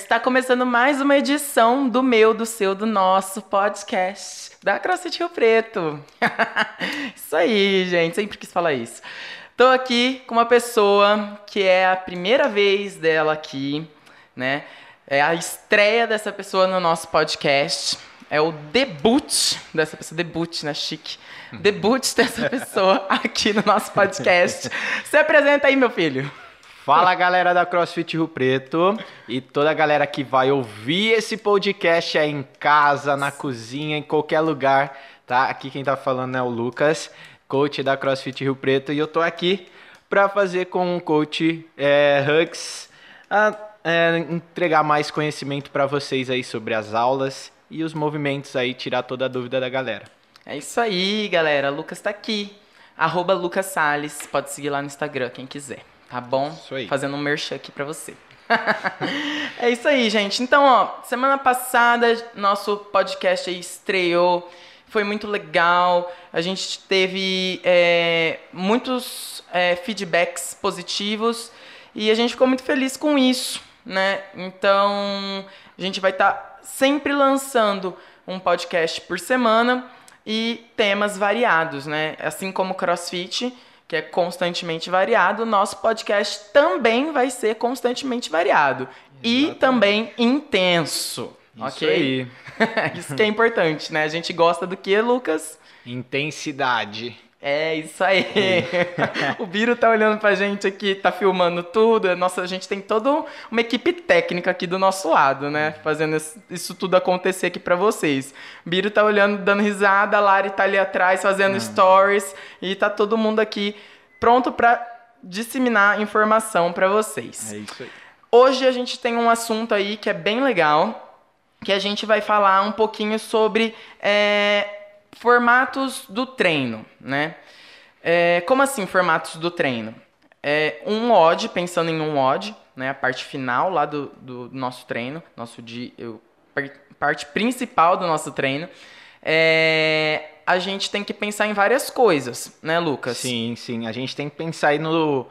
Está começando mais uma edição do meu, do seu, do nosso podcast da CrossFit Rio Preto. isso aí, gente, sempre quis falar isso. Tô aqui com uma pessoa que é a primeira vez dela aqui, né? É a estreia dessa pessoa no nosso podcast. É o debut dessa pessoa, debut, né? Chique. Debut dessa pessoa aqui no nosso podcast. Se apresenta aí, meu filho. Fala galera da CrossFit Rio Preto e toda a galera que vai ouvir esse podcast aí em casa, na cozinha, em qualquer lugar, tá? Aqui quem tá falando é o Lucas, coach da CrossFit Rio Preto e eu tô aqui para fazer com o coach é, Hugs a, é, entregar mais conhecimento para vocês aí sobre as aulas e os movimentos aí, tirar toda a dúvida da galera. É isso aí, galera. Lucas tá aqui. Arroba Lucas Salles. Pode seguir lá no Instagram, quem quiser. Tá bom? Isso aí. Fazendo um merchan aqui pra você. é isso aí, gente. Então, ó, semana passada nosso podcast estreou. Foi muito legal. A gente teve é, muitos é, feedbacks positivos e a gente ficou muito feliz com isso, né? Então, a gente vai estar tá sempre lançando um podcast por semana e temas variados, né? Assim como CrossFit que é constantemente variado, o nosso podcast também vai ser constantemente variado. Exatamente. E também intenso. Isso ok? Aí. Isso que é importante, né? A gente gosta do que, Lucas? Intensidade. É isso aí. o Biro tá olhando pra gente aqui, tá filmando tudo. Nossa, a gente tem toda uma equipe técnica aqui do nosso lado, né? Fazendo isso tudo acontecer aqui para vocês. O Biro tá olhando, dando risada, a Lari tá ali atrás fazendo stories e tá todo mundo aqui pronto para disseminar informação para vocês. É isso aí. Hoje a gente tem um assunto aí que é bem legal, que a gente vai falar um pouquinho sobre é, Formatos do treino, né? É, como assim formatos do treino? É um odd, pensando em um odd, né? A parte final lá do, do nosso treino, nosso de, eu, parte principal do nosso treino. É, a gente tem que pensar em várias coisas, né, Lucas? Sim, sim. A gente tem que pensar aí no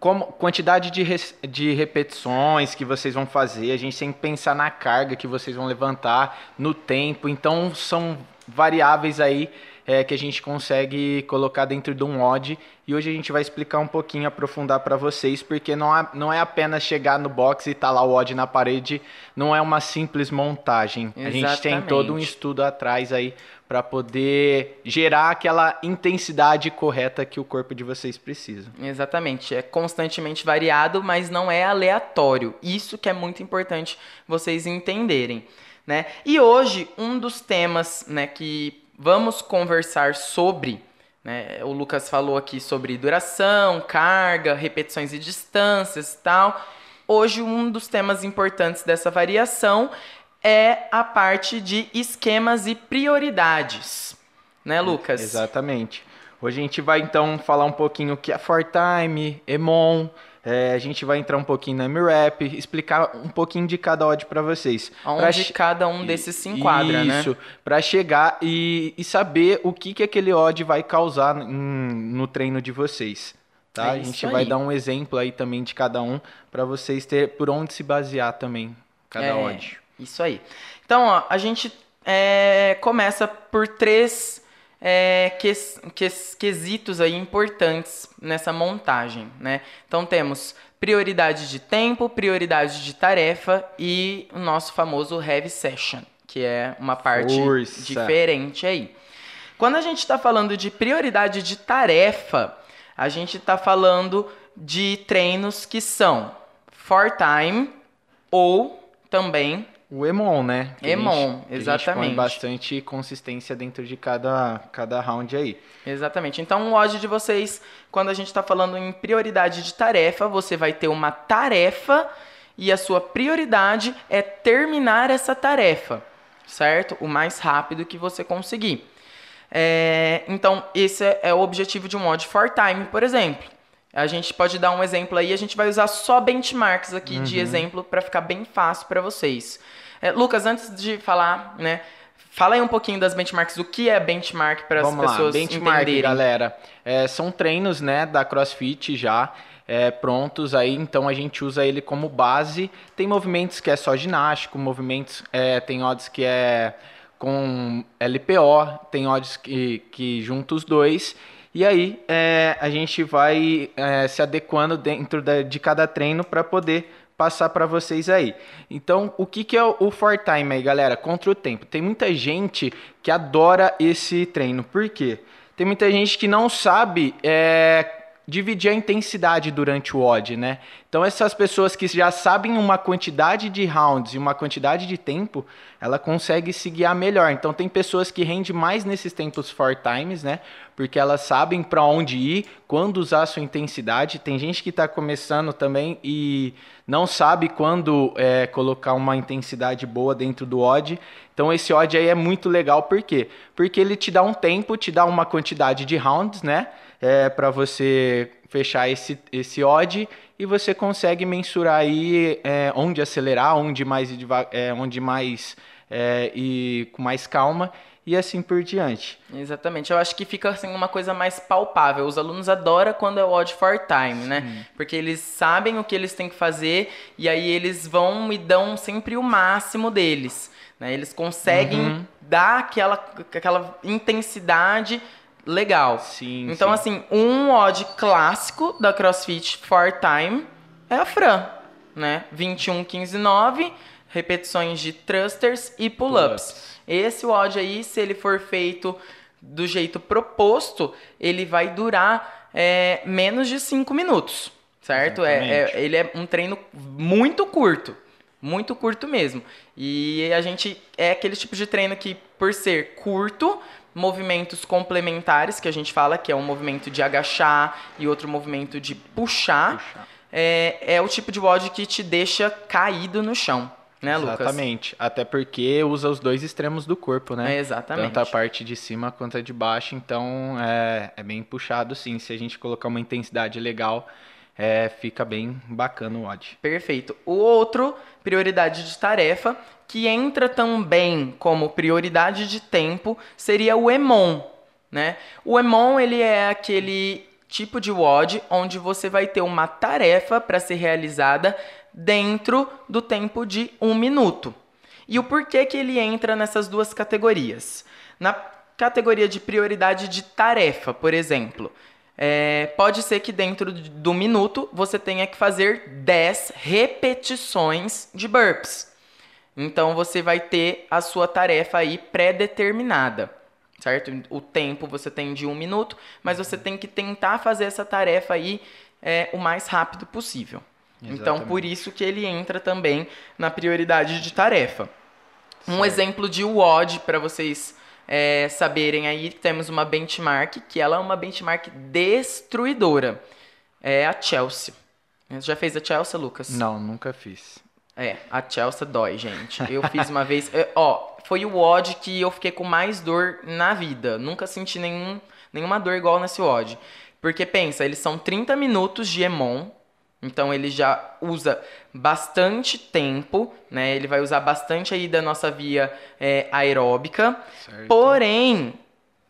como, quantidade de, de repetições que vocês vão fazer, a gente tem que pensar na carga que vocês vão levantar, no tempo. Então, são variáveis aí é, que a gente consegue colocar dentro de um odd e hoje a gente vai explicar um pouquinho, aprofundar para vocês, porque não, há, não é apenas chegar no box e tá lá o odd na parede, não é uma simples montagem. Exatamente. A gente tem todo um estudo atrás aí para poder gerar aquela intensidade correta que o corpo de vocês precisa. Exatamente, é constantemente variado, mas não é aleatório. Isso que é muito importante vocês entenderem. Né? E hoje, um dos temas né, que vamos conversar sobre, né, o Lucas falou aqui sobre duração, carga, repetições e distâncias e tal. Hoje, um dos temas importantes dessa variação é a parte de esquemas e prioridades. Né, Lucas? Exatamente. Hoje a gente vai então falar um pouquinho o que é for time, EMON, é, a gente vai entrar um pouquinho na MRAP, explicar um pouquinho de cada odd para vocês. Onde pra cada um desses se enquadra, Isso, né? Isso, para chegar e, e, saber o que, que aquele odd vai causar no treino de vocês. Tá? É a gente vai dar um exemplo aí também de cada um para vocês ter por onde se basear também cada é, odd. Isso aí. Então, ó, a gente é, começa por três é, ques, ques, quesitos aí importantes nessa montagem, né? Então temos prioridade de tempo, prioridade de tarefa e o nosso famoso heavy session, que é uma parte Força. diferente aí. Quando a gente está falando de prioridade de tarefa, a gente está falando de treinos que são for time ou também o Emon, né? Que Emon, gente, exatamente. põe bastante consistência dentro de cada, cada round aí. Exatamente. Então, o odd de vocês, quando a gente está falando em prioridade de tarefa, você vai ter uma tarefa e a sua prioridade é terminar essa tarefa, certo? O mais rápido que você conseguir. É, então, esse é, é o objetivo de um odd for time, por exemplo. A gente pode dar um exemplo aí, a gente vai usar só benchmarks aqui uhum. de exemplo para ficar bem fácil para vocês. É, Lucas, antes de falar, né, Fala aí um pouquinho das benchmarks, o que é benchmark para as Vamos lá, pessoas benchmark, entenderem. galera. É, são treinos, né, da CrossFit já é, prontos aí, então a gente usa ele como base. Tem movimentos que é só ginástico, movimentos é, tem odds que é com LPO, tem odds que, que junta os dois. E aí é, a gente vai é, se adequando dentro da, de cada treino para poder passar para vocês aí. Então, o que, que é o for time aí, galera? Contra o tempo. Tem muita gente que adora esse treino. Por quê? Tem muita gente que não sabe é, dividir a intensidade durante o odd, né? Então essas pessoas que já sabem uma quantidade de rounds e uma quantidade de tempo, ela consegue se guiar melhor. Então tem pessoas que rendem mais nesses tempos for times, né? Porque elas sabem para onde ir, quando usar a sua intensidade. Tem gente que está começando também e não sabe quando é, colocar uma intensidade boa dentro do odd. Então esse odd aí é muito legal, por quê? Porque ele te dá um tempo, te dá uma quantidade de rounds, né? É, para você fechar esse, esse odd e você consegue mensurar aí é, onde acelerar, onde mais, é, onde mais é, e com mais calma e assim por diante. Exatamente. Eu acho que fica assim uma coisa mais palpável. Os alunos adoram quando é o odd for time, né? Porque eles sabem o que eles têm que fazer e aí eles vão e dão sempre o máximo deles. Né? Eles conseguem uhum. dar aquela, aquela intensidade legal. Sim. Então, sim. assim, um odd clássico da CrossFit for time é a Fran, né? 21, 15, 9, repetições de thrusters e pull-ups. Pull Esse odd aí, se ele for feito do jeito proposto, ele vai durar é, menos de 5 minutos, certo? É, é, ele é um treino muito curto. Muito curto mesmo. E a gente é aquele tipo de treino que, por ser curto, movimentos complementares, que a gente fala, que é um movimento de agachar e outro movimento de puxar, puxar. É, é o tipo de WOD que te deixa caído no chão. Né, Lucas? Exatamente. Até porque usa os dois extremos do corpo, né? É, exatamente. Tanto a parte de cima quanto a de baixo. Então é, é bem puxado, sim. Se a gente colocar uma intensidade legal, é, fica bem bacana o odd. Perfeito. O outro, prioridade de tarefa, que entra também como prioridade de tempo, seria o EMON. Né? O EMON ele é aquele tipo de WOD onde você vai ter uma tarefa para ser realizada dentro do tempo de um minuto. E o porquê que ele entra nessas duas categorias? Na categoria de prioridade de tarefa, por exemplo, é, pode ser que dentro do minuto você tenha que fazer 10 repetições de burps. Então você vai ter a sua tarefa aí pré-determinada, certo? O tempo você tem de um minuto, mas você tem que tentar fazer essa tarefa aí é, o mais rápido possível. Exatamente. Então por isso que ele entra também na prioridade de tarefa. Certo. Um exemplo de WOD para vocês é, saberem aí, temos uma benchmark que ela é uma benchmark destruidora. É a Chelsea. Você já fez a Chelsea, Lucas? Não, nunca fiz. É, a Chelsea dói, gente. Eu fiz uma vez. Eu, ó, foi o odd que eu fiquei com mais dor na vida. Nunca senti nenhum, nenhuma dor igual nesse odd. Porque pensa, eles são 30 minutos de Emon. Então ele já usa bastante tempo, né? Ele vai usar bastante aí da nossa via é, aeróbica. Certo. Porém,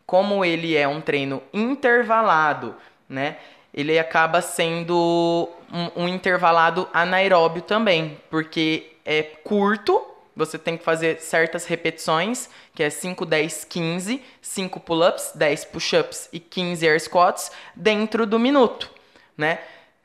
como ele é um treino intervalado, né? ele acaba sendo um, um intervalado anaeróbio também, porque é curto, você tem que fazer certas repetições, que é 5, 10, 15, 5 pull-ups, 10 push-ups e 15 air squats dentro do minuto, né?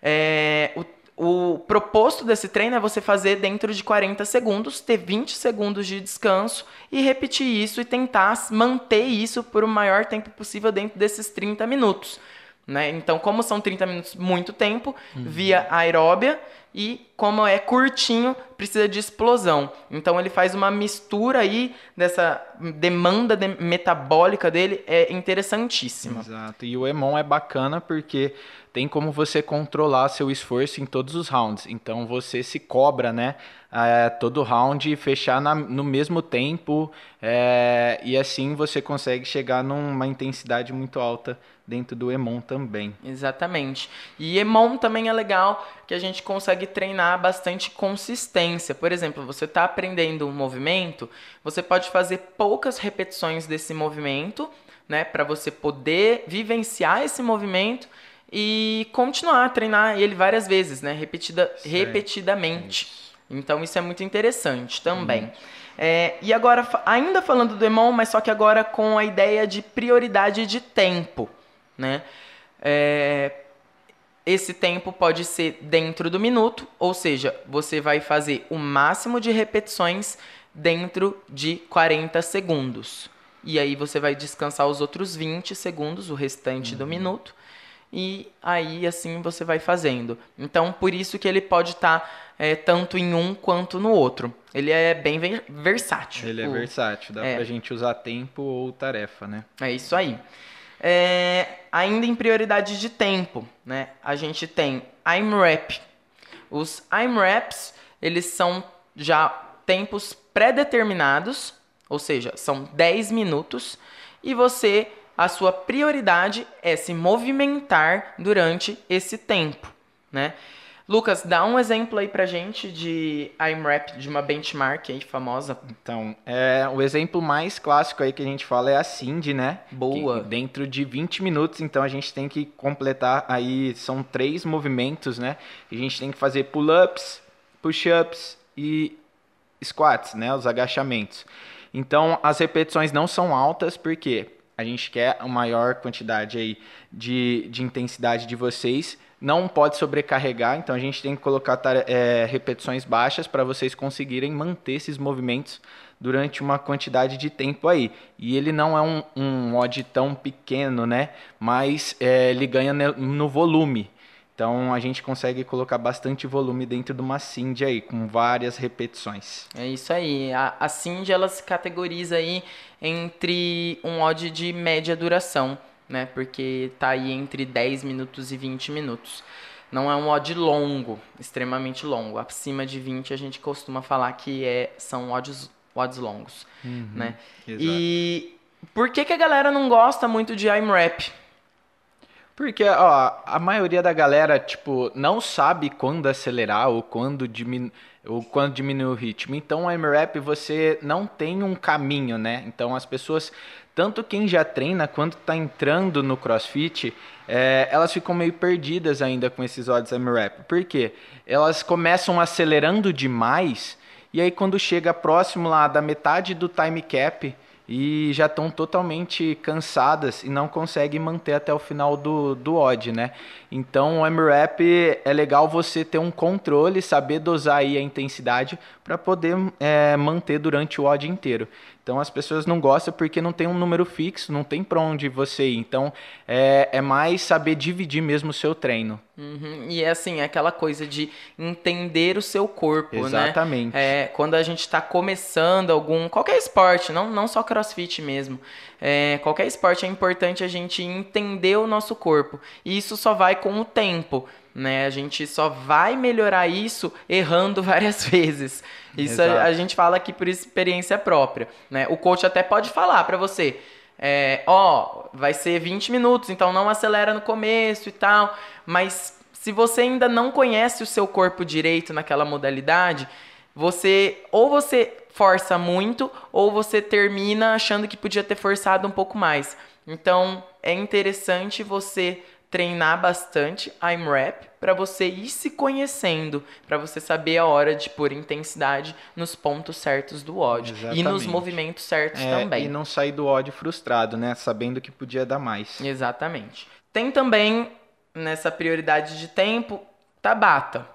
É, o, o proposto desse treino é você fazer dentro de 40 segundos, ter 20 segundos de descanso e repetir isso e tentar manter isso por o maior tempo possível dentro desses 30 minutos. Né? Então, como são 30 minutos, muito tempo, uhum. via aeróbia, e como é curtinho, precisa de explosão. Então, ele faz uma mistura aí dessa demanda de metabólica dele, é interessantíssima. Exato. E o Emon é bacana porque tem como você controlar seu esforço em todos os rounds. Então, você se cobra, né? É, todo round e fechar na, no mesmo tempo, é, e assim você consegue chegar numa intensidade muito alta dentro do EMON também. Exatamente. E EMON também é legal que a gente consegue treinar bastante consistência. Por exemplo, você está aprendendo um movimento, você pode fazer poucas repetições desse movimento, né, para você poder vivenciar esse movimento e continuar a treinar ele várias vezes, né, repetida, repetidamente. Então isso é muito interessante também. Hum. É, e agora, ainda falando do EMON, mas só que agora com a ideia de prioridade de tempo né? É, esse tempo pode ser dentro do minuto, ou seja, você vai fazer o máximo de repetições dentro de 40 segundos. E aí você vai descansar os outros 20 segundos, o restante uhum. do minuto. E aí assim você vai fazendo. Então por isso que ele pode estar tá, é, tanto em um quanto no outro. Ele é bem versátil. Ele é versátil, dá é. pra gente usar tempo ou tarefa, né? É isso aí. É, ainda em prioridade de tempo, né? A gente tem IMRAP. Os IMRAPs, eles são já tempos pré-determinados, ou seja, são 10 minutos, e você, a sua prioridade é se movimentar durante esse tempo, né? Lucas, dá um exemplo aí pra gente de IMRAP, de uma benchmark aí famosa. Então, é, o exemplo mais clássico aí que a gente fala é a Cindy, né? Boa. Que, dentro de 20 minutos, então a gente tem que completar aí, são três movimentos, né? A gente tem que fazer pull-ups, push-ups e squats, né? Os agachamentos. Então, as repetições não são altas, porque a gente quer a maior quantidade aí de, de intensidade de vocês não pode sobrecarregar, então a gente tem que colocar é, repetições baixas para vocês conseguirem manter esses movimentos durante uma quantidade de tempo aí. E ele não é um, um odd tão pequeno, né? Mas é, ele ganha no volume. Então a gente consegue colocar bastante volume dentro de uma Cindy aí, com várias repetições. É isso aí. A, a Cindy ela se categoriza aí entre um odd de média duração né? Porque tá aí entre 10 minutos e 20 minutos. Não é um odd longo, extremamente longo. Acima de 20 a gente costuma falar que é, são odds, odds longos, uhum, né? Exato. E por que, que a galera não gosta muito de IMRAP? Porque ó, a maioria da galera, tipo, não sabe quando acelerar ou quando diminuir ou quando diminui o ritmo. Então, o MRAP você não tem um caminho, né? Então, as pessoas tanto quem já treina quanto está entrando no CrossFit, é, elas ficam meio perdidas ainda com esses odds M-Rap. Por quê? Elas começam acelerando demais e aí quando chega próximo lá da metade do time cap e já estão totalmente cansadas e não conseguem manter até o final do, do odd, né? Então o M-Rap é legal você ter um controle, saber dosar aí a intensidade para poder é, manter durante o odd inteiro. Então as pessoas não gostam porque não tem um número fixo, não tem para onde você ir. Então é, é mais saber dividir mesmo o seu treino. Uhum. E é assim, é aquela coisa de entender o seu corpo, Exatamente. né? Exatamente. É, quando a gente está começando algum. qualquer esporte, não, não só crossfit mesmo. É, qualquer esporte é importante a gente entender o nosso corpo. E isso só vai com o tempo. Né? A gente só vai melhorar isso errando várias vezes. Isso a, a, gente fala aqui por experiência própria. Né? O coach até pode falar para você. É, ó, vai ser 20 minutos, então não acelera no começo e tal. Mas se você ainda não conhece o seu corpo direito naquela modalidade, você ou você força muito ou você termina achando que podia ter forçado um pouco mais. Então é interessante você treinar bastante IMRAP para você ir se conhecendo, para você saber a hora de pôr intensidade nos pontos certos do ódio Exatamente. e nos movimentos certos é, também. E não sair do ódio frustrado, né? Sabendo que podia dar mais. Exatamente. Tem também nessa prioridade de tempo Tabata.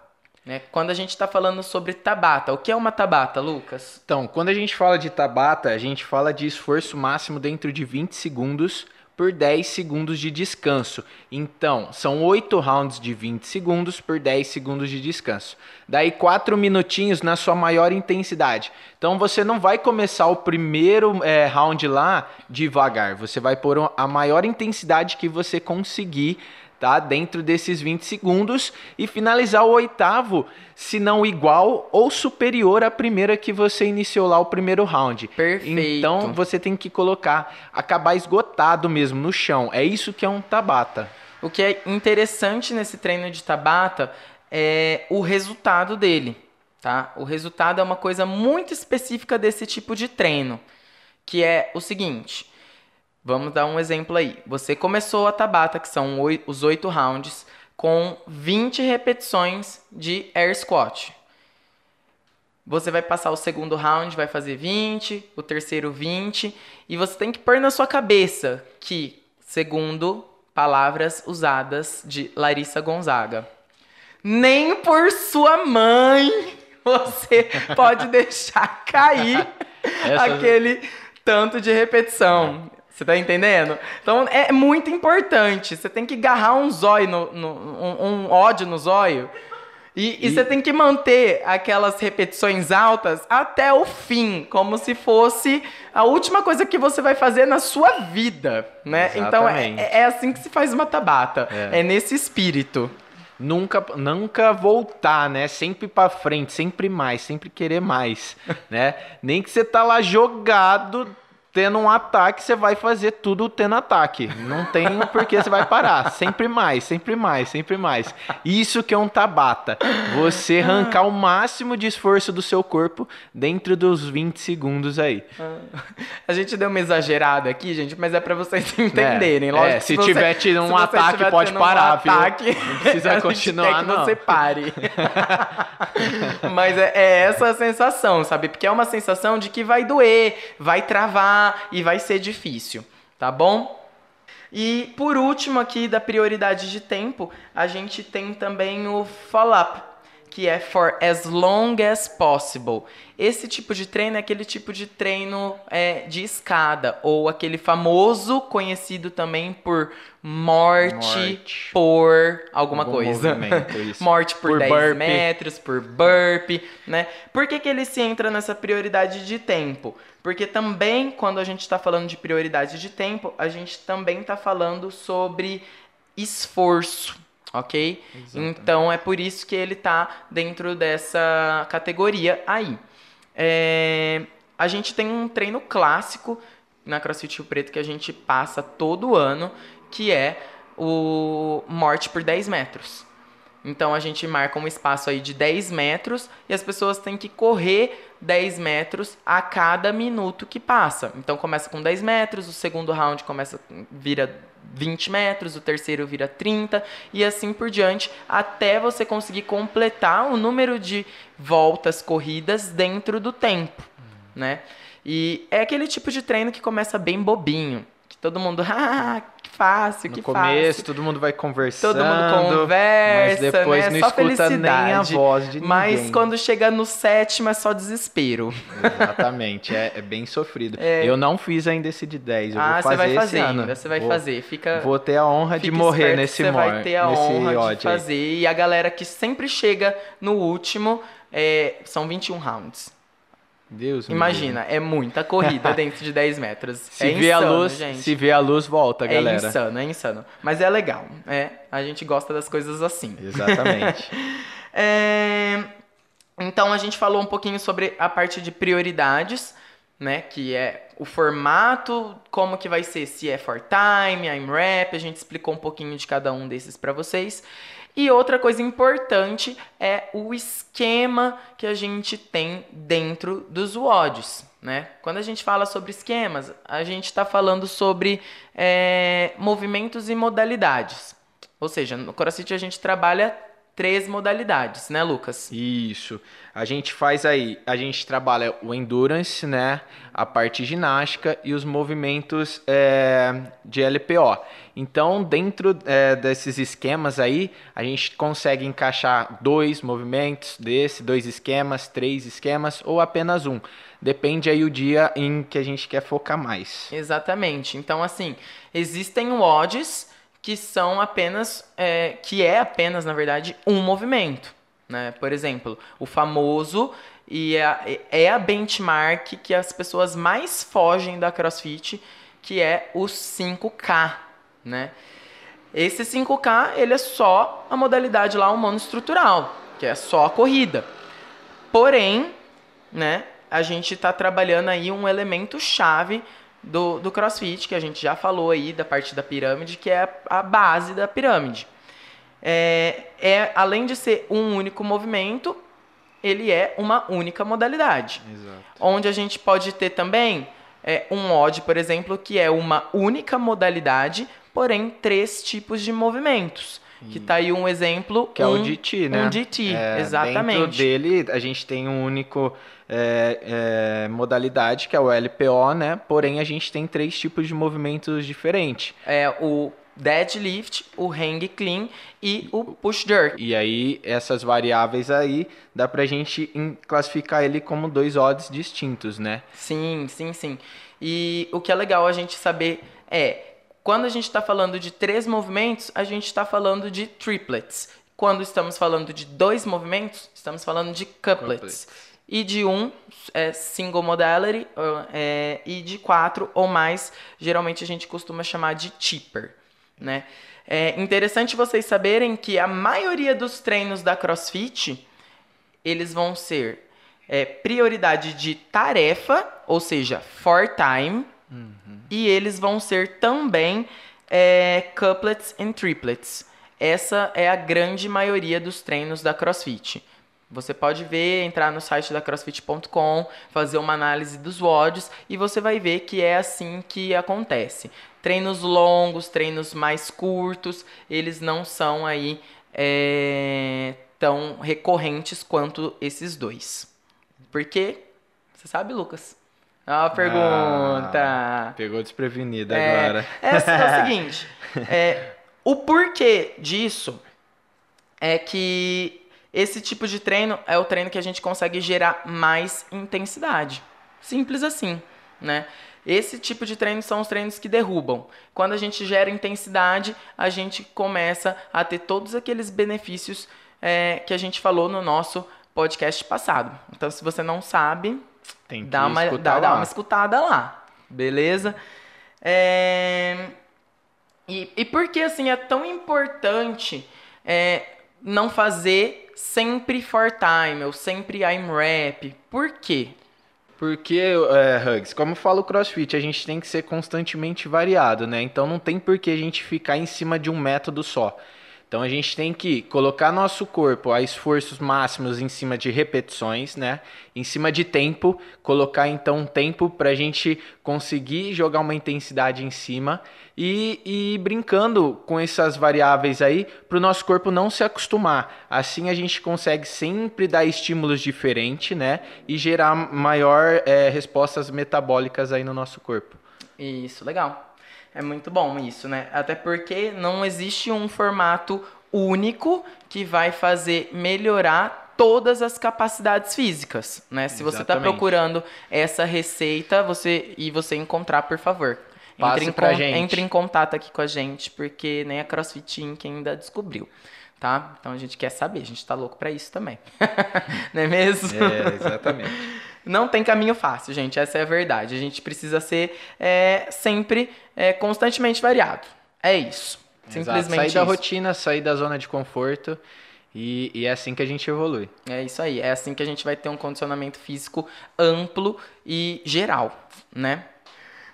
Né? Quando a gente está falando sobre Tabata, o que é uma Tabata, Lucas? Então, quando a gente fala de Tabata, a gente fala de esforço máximo dentro de 20 segundos por 10 segundos de descanso. Então, são 8 rounds de 20 segundos por 10 segundos de descanso. Daí 4 minutinhos na sua maior intensidade. Então você não vai começar o primeiro é, round lá devagar. Você vai pôr a maior intensidade que você conseguir tá? Dentro desses 20 segundos e finalizar o oitavo, se não igual ou superior à primeira que você iniciou lá o primeiro round. Perfeito. Então você tem que colocar, acabar esgotado mesmo no chão. É isso que é um Tabata. O que é interessante nesse treino de Tabata é o resultado dele, tá? O resultado é uma coisa muito específica desse tipo de treino, que é o seguinte. Vamos dar um exemplo aí. Você começou a Tabata, que são os oito rounds, com 20 repetições de air squat. Você vai passar o segundo round, vai fazer 20, o terceiro 20, e você tem que pôr na sua cabeça que, segundo palavras usadas de Larissa Gonzaga, nem por sua mãe você pode deixar cair Essa... aquele tanto de repetição. Você tá entendendo? Então é muito importante. Você tem que agarrar um zóio, no, no um, um ódio no zóio e, e, e, você tem que manter aquelas repetições altas até o fim, como se fosse a última coisa que você vai fazer na sua vida, né? Então é, é, assim que se faz uma tabata, é, é nesse espírito. Nunca, nunca voltar, né? Sempre para frente, sempre mais, sempre querer mais, né? Nem que você tá lá jogado tendo um ataque, você vai fazer tudo tendo ataque. Não tem por que você vai parar. Sempre mais, sempre mais, sempre mais. Isso que é um tabata. Você arrancar o máximo de esforço do seu corpo dentro dos 20 segundos aí. A gente deu uma exagerada aqui, gente, mas é para vocês entenderem. É, Lógico, é, se, se tiver tido um ataque, pode parar, um viu? Ataque, não precisa continuar, não. você pare. mas é, é essa a sensação, sabe? Porque é uma sensação de que vai doer, vai travar, e vai ser difícil, tá bom? E por último aqui da prioridade de tempo, a gente tem também o follow-up, que é for as long as possible. Esse tipo de treino é aquele tipo de treino é, de escada, ou aquele famoso conhecido também por morte, morte. por alguma Algum coisa. morte por, por 10 burpee. metros, por burpee, né? Por que, que ele se entra nessa prioridade de tempo? Porque também, quando a gente está falando de prioridade de tempo, a gente também está falando sobre esforço ok? Exatamente. Então é por isso que ele está dentro dessa categoria aí. É, a gente tem um treino clássico na CrossFit Rio Preto que a gente passa todo ano, que é o morte por 10 metros. Então a gente marca um espaço aí de 10 metros e as pessoas têm que correr 10 metros a cada minuto que passa. Então começa com 10 metros, o segundo round começa vira 20 metros, o terceiro vira 30 e assim por diante, até você conseguir completar o número de voltas corridas dentro do tempo, né? E é aquele tipo de treino que começa bem bobinho, todo mundo, ah, fácil, no que começo, fácil. todo mundo vai conversando. Todo mundo conversa, mas depois né? não só escuta nem a voz de ninguém. Mas quando chega no sétimo é só desespero. Exatamente, é, é bem sofrido. É. Eu não fiz ainda esse de 10, eu ah, vou fazer você vai fazer esse ano. Você vai vou, fazer, fica Vou ter a honra de morrer nesse Você mor, vai ter a honra de fazer. E a galera que sempre chega no último, é, são 21 rounds. Deus Imagina, é muita corrida dentro de 10 metros. Se é vê insano, a luz, gente. se vê a luz, volta, galera. É insano, é insano. Mas é legal, é. A gente gosta das coisas assim. Exatamente. é, então a gente falou um pouquinho sobre a parte de prioridades, né? Que é o formato, como que vai ser, se é for time, I'm rap, a gente explicou um pouquinho de cada um desses para vocês. E outra coisa importante é o esquema que a gente tem dentro dos WODs. Né? Quando a gente fala sobre esquemas, a gente está falando sobre é, movimentos e modalidades. Ou seja, no CrossFit a gente trabalha três modalidades, né, Lucas? Isso. A gente faz aí, a gente trabalha o endurance, né, a parte ginástica e os movimentos é, de LPO. Então, dentro é, desses esquemas aí, a gente consegue encaixar dois movimentos desse, dois esquemas, três esquemas ou apenas um. Depende aí o dia em que a gente quer focar mais. Exatamente. Então, assim, existem WODs que são apenas, é, que é apenas, na verdade, um movimento. Né? Por exemplo, o famoso e é, é a benchmark que as pessoas mais fogem da CrossFit, que é o 5K, né? Esse 5K, ele é só a modalidade lá humano estrutural, que é só a corrida. Porém, né, a gente está trabalhando aí um elemento chave do, do CrossFit, que a gente já falou aí da parte da pirâmide, que é a base da pirâmide. É, é, além de ser um único movimento, ele é uma única modalidade. Exato. Onde a gente pode ter também é, um odd, por exemplo, que é uma única modalidade, porém três tipos de movimentos. Que tá aí um exemplo. Que é um, o DT, né? Um DT, É, exatamente. Dentro dele, a gente tem um único é, é, modalidade, que é o LPO, né? Porém, a gente tem três tipos de movimentos diferentes. É o deadlift, o hang clean e o push jerk. E aí, essas variáveis aí, dá pra gente classificar ele como dois odds distintos, né? Sim, sim, sim. E o que é legal a gente saber é, quando a gente está falando de três movimentos, a gente está falando de triplets. Quando estamos falando de dois movimentos, estamos falando de couplets. E de um, é single modality, é, e de quatro ou mais, geralmente a gente costuma chamar de cheaper, né? É interessante vocês saberem que a maioria dos treinos da CrossFit, eles vão ser é, prioridade de tarefa, ou seja, for time, e eles vão ser também é, couplets and triplets. Essa é a grande maioria dos treinos da CrossFit. Você pode ver, entrar no site da crossfit.com, fazer uma análise dos WODs e você vai ver que é assim que acontece. Treinos longos, treinos mais curtos, eles não são aí é, tão recorrentes quanto esses dois. Por quê? Você sabe, Lucas? É uma pergunta. Ah, pegou desprevenido É, agora. É, é o seguinte, é, o porquê disso é que esse tipo de treino é o treino que a gente consegue gerar mais intensidade. Simples assim, né? Esse tipo de treino são os treinos que derrubam. Quando a gente gera intensidade, a gente começa a ter todos aqueles benefícios é, que a gente falou no nosso podcast passado. Então, se você não sabe, Tem que dá uma, dá, dá uma escutada lá, beleza? É, E, e por que assim é tão importante é, não fazer sempre for time ou sempre I'm rap? Por quê? Porque, é, Hugs, como fala o CrossFit, a gente tem que ser constantemente variado, né? Então não tem por que a gente ficar em cima de um método só. Então a gente tem que colocar nosso corpo a esforços máximos em cima de repetições, né? Em cima de tempo, colocar então tempo para a gente conseguir jogar uma intensidade em cima e, e brincando com essas variáveis aí para o nosso corpo não se acostumar. Assim a gente consegue sempre dar estímulos diferentes, né? E gerar maior é, respostas metabólicas aí no nosso corpo. Isso, legal. É muito bom isso, né? Até porque não existe um formato único que vai fazer melhorar todas as capacidades físicas, né? Se você está procurando essa receita, você e você encontrar, por favor, Passe entre em, pra gente. entre em contato aqui com a gente, porque nem a CrossFit Inc. ainda descobriu, tá? Então a gente quer saber, a gente tá louco pra isso também. não é mesmo? É, exatamente. Não tem caminho fácil, gente. Essa é a verdade. A gente precisa ser é, sempre é, constantemente variado. É isso. Exato. Simplesmente Sair da isso. rotina, sair da zona de conforto e, e é assim que a gente evolui. É isso aí. É assim que a gente vai ter um condicionamento físico amplo e geral, né?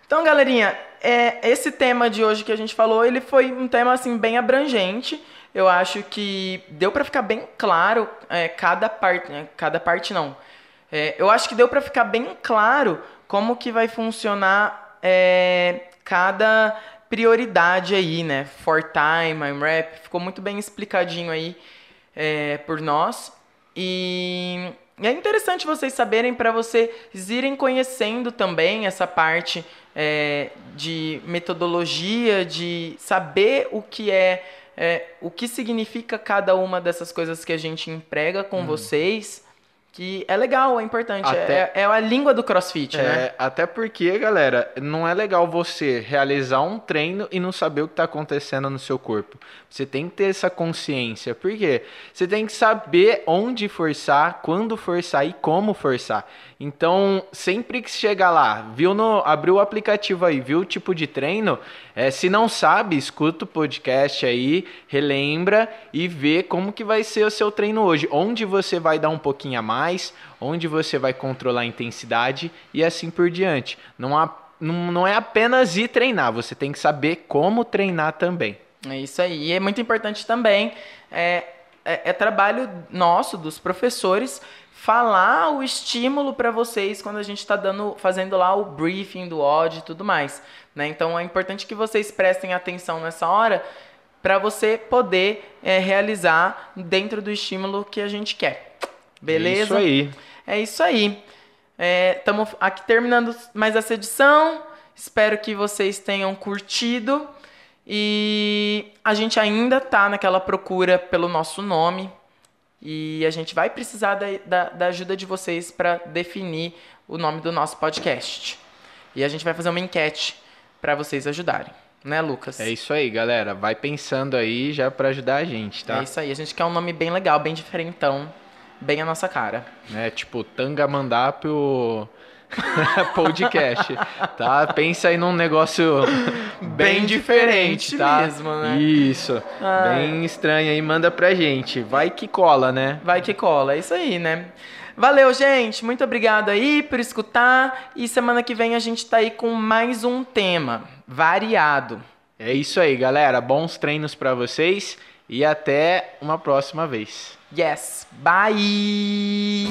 Então, galerinha, é, esse tema de hoje que a gente falou, ele foi um tema assim bem abrangente. Eu acho que deu pra ficar bem claro é, cada parte, né, cada parte não. É, eu acho que deu pra ficar bem claro como que vai funcionar é, cada prioridade aí, né? For time, I'm rap, ficou muito bem explicadinho aí é, por nós. E é interessante vocês saberem para vocês irem conhecendo também essa parte é, de metodologia, de saber o que é, é, o que significa cada uma dessas coisas que a gente emprega com vocês. Que é legal, é importante. Até- É, é a língua do crossfit, né? É, até porque, galera, não é legal você realizar um treino e não saber o que está acontecendo no seu corpo. Você tem que ter essa consciência. Por quê? Você tem que saber onde forçar, quando forçar e como forçar. Então, sempre que chegar lá, viu no, abriu o aplicativo aí, viu o tipo de treino, é, se não sabe, escuta o podcast aí, relembra e vê como que vai ser o seu treino hoje. Onde você vai dar um pouquinho a mais, onde você vai controlar a intensidade e assim por diante. Não há não, é apenas ir treinar, você tem que saber como treinar também. É isso aí. E é muito importante também, é, é, é trabalho nosso, dos professores, falar o estímulo para vocês quando a gente está dando, fazendo lá o briefing do OD e tudo mais. Né? Então é importante que vocês prestem atenção nessa hora para você poder é, realizar dentro do estímulo que a gente quer. Beleza? É isso aí. É isso aí. Estamos aqui terminando mais essa edição. Espero que vocês tenham curtido. E a gente ainda tá naquela procura pelo nosso nome. E a gente vai precisar da, da, da ajuda de vocês para definir o nome do nosso podcast. E a gente vai fazer uma enquete para vocês ajudarem. Né, Lucas? É isso aí, galera. Vai pensando aí já para ajudar a gente, tá? É isso aí. A gente quer um nome bem legal, bem diferentão, bem a nossa cara. É, tipo Tangamandápio podcast, tá? Pensa aí num negócio bem, Bem diferente, diferente tá? mesmo, né? Isso. Ai. Bem estranho aí, manda pra gente. Vai que cola, né? Vai que cola, é isso aí, né? Valeu, gente. Muito obrigado aí por escutar. E semana que vem a gente tá aí com mais um tema variado. É isso aí, galera. Bons treinos pra vocês e até uma próxima vez. Yes. Bye!